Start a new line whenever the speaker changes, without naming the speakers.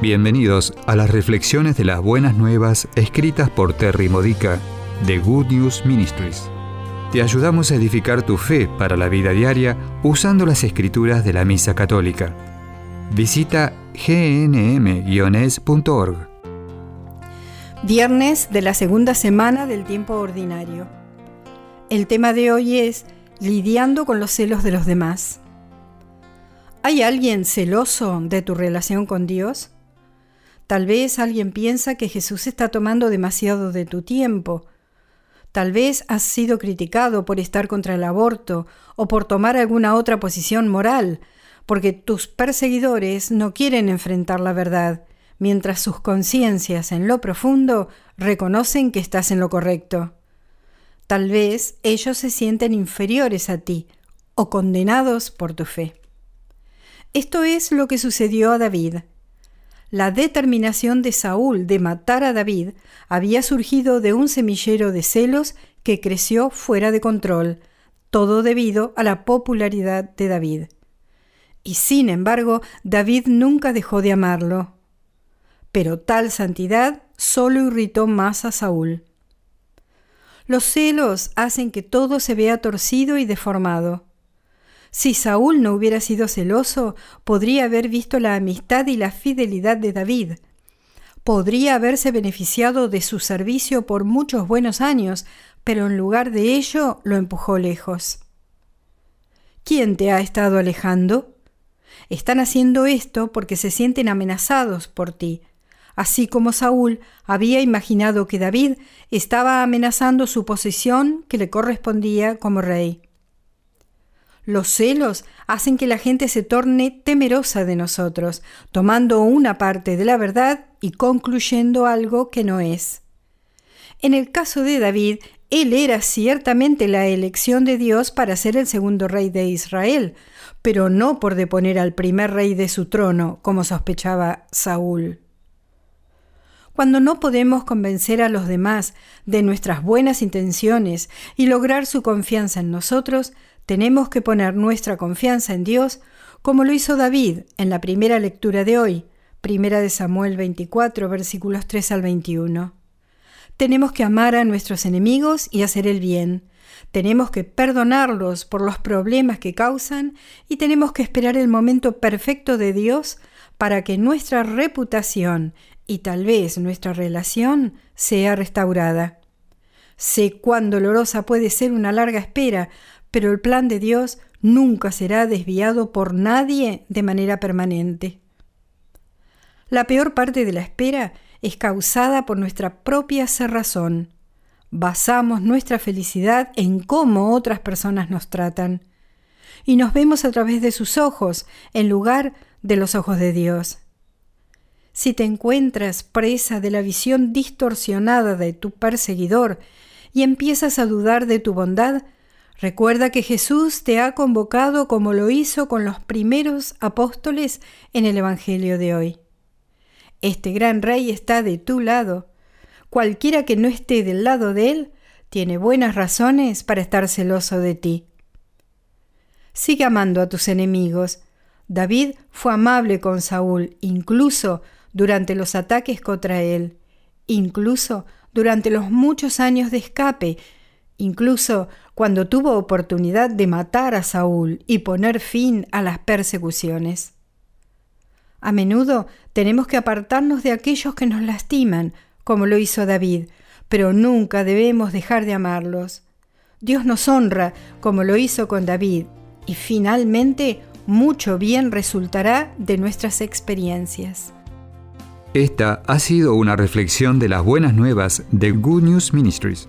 Bienvenidos a las reflexiones de las buenas nuevas escritas por Terry Modica de Good News Ministries. Te ayudamos a edificar tu fe para la vida diaria usando las escrituras de la Misa Católica. Visita gnm-es.org.
Viernes de la segunda semana del tiempo ordinario. El tema de hoy es lidiando con los celos de los demás. ¿Hay alguien celoso de tu relación con Dios? Tal vez alguien piensa que Jesús está tomando demasiado de tu tiempo. Tal vez has sido criticado por estar contra el aborto o por tomar alguna otra posición moral, porque tus perseguidores no quieren enfrentar la verdad, mientras sus conciencias en lo profundo reconocen que estás en lo correcto. Tal vez ellos se sienten inferiores a ti o condenados por tu fe. Esto es lo que sucedió a David. La determinación de Saúl de matar a David había surgido de un semillero de celos que creció fuera de control, todo debido a la popularidad de David. Y sin embargo, David nunca dejó de amarlo. Pero tal santidad solo irritó más a Saúl. Los celos hacen que todo se vea torcido y deformado. Si Saúl no hubiera sido celoso, podría haber visto la amistad y la fidelidad de David. Podría haberse beneficiado de su servicio por muchos buenos años, pero en lugar de ello lo empujó lejos. ¿Quién te ha estado alejando? Están haciendo esto porque se sienten amenazados por ti, así como Saúl había imaginado que David estaba amenazando su posición que le correspondía como rey. Los celos hacen que la gente se torne temerosa de nosotros, tomando una parte de la verdad y concluyendo algo que no es. En el caso de David, él era ciertamente la elección de Dios para ser el segundo rey de Israel, pero no por deponer al primer rey de su trono, como sospechaba Saúl. Cuando no podemos convencer a los demás de nuestras buenas intenciones y lograr su confianza en nosotros, tenemos que poner nuestra confianza en Dios como lo hizo David en la primera lectura de hoy, primera de Samuel 24, versículos 3 al 21. Tenemos que amar a nuestros enemigos y hacer el bien. Tenemos que perdonarlos por los problemas que causan y tenemos que esperar el momento perfecto de Dios para que nuestra reputación y tal vez nuestra relación sea restaurada. Sé cuán dolorosa puede ser una larga espera, pero el plan de Dios nunca será desviado por nadie de manera permanente. La peor parte de la espera es causada por nuestra propia cerrazón. Basamos nuestra felicidad en cómo otras personas nos tratan. Y nos vemos a través de sus ojos en lugar de los ojos de Dios. Si te encuentras presa de la visión distorsionada de tu perseguidor y empiezas a dudar de tu bondad, Recuerda que Jesús te ha convocado como lo hizo con los primeros apóstoles en el Evangelio de hoy. Este gran rey está de tu lado. Cualquiera que no esté del lado de él tiene buenas razones para estar celoso de ti. Sigue amando a tus enemigos. David fue amable con Saúl, incluso durante los ataques contra él, incluso durante los muchos años de escape incluso cuando tuvo oportunidad de matar a Saúl y poner fin a las persecuciones. A menudo tenemos que apartarnos de aquellos que nos lastiman, como lo hizo David, pero nunca debemos dejar de amarlos. Dios nos honra como lo hizo con David, y finalmente mucho bien resultará de nuestras experiencias.
Esta ha sido una reflexión de las buenas nuevas de Good News Ministries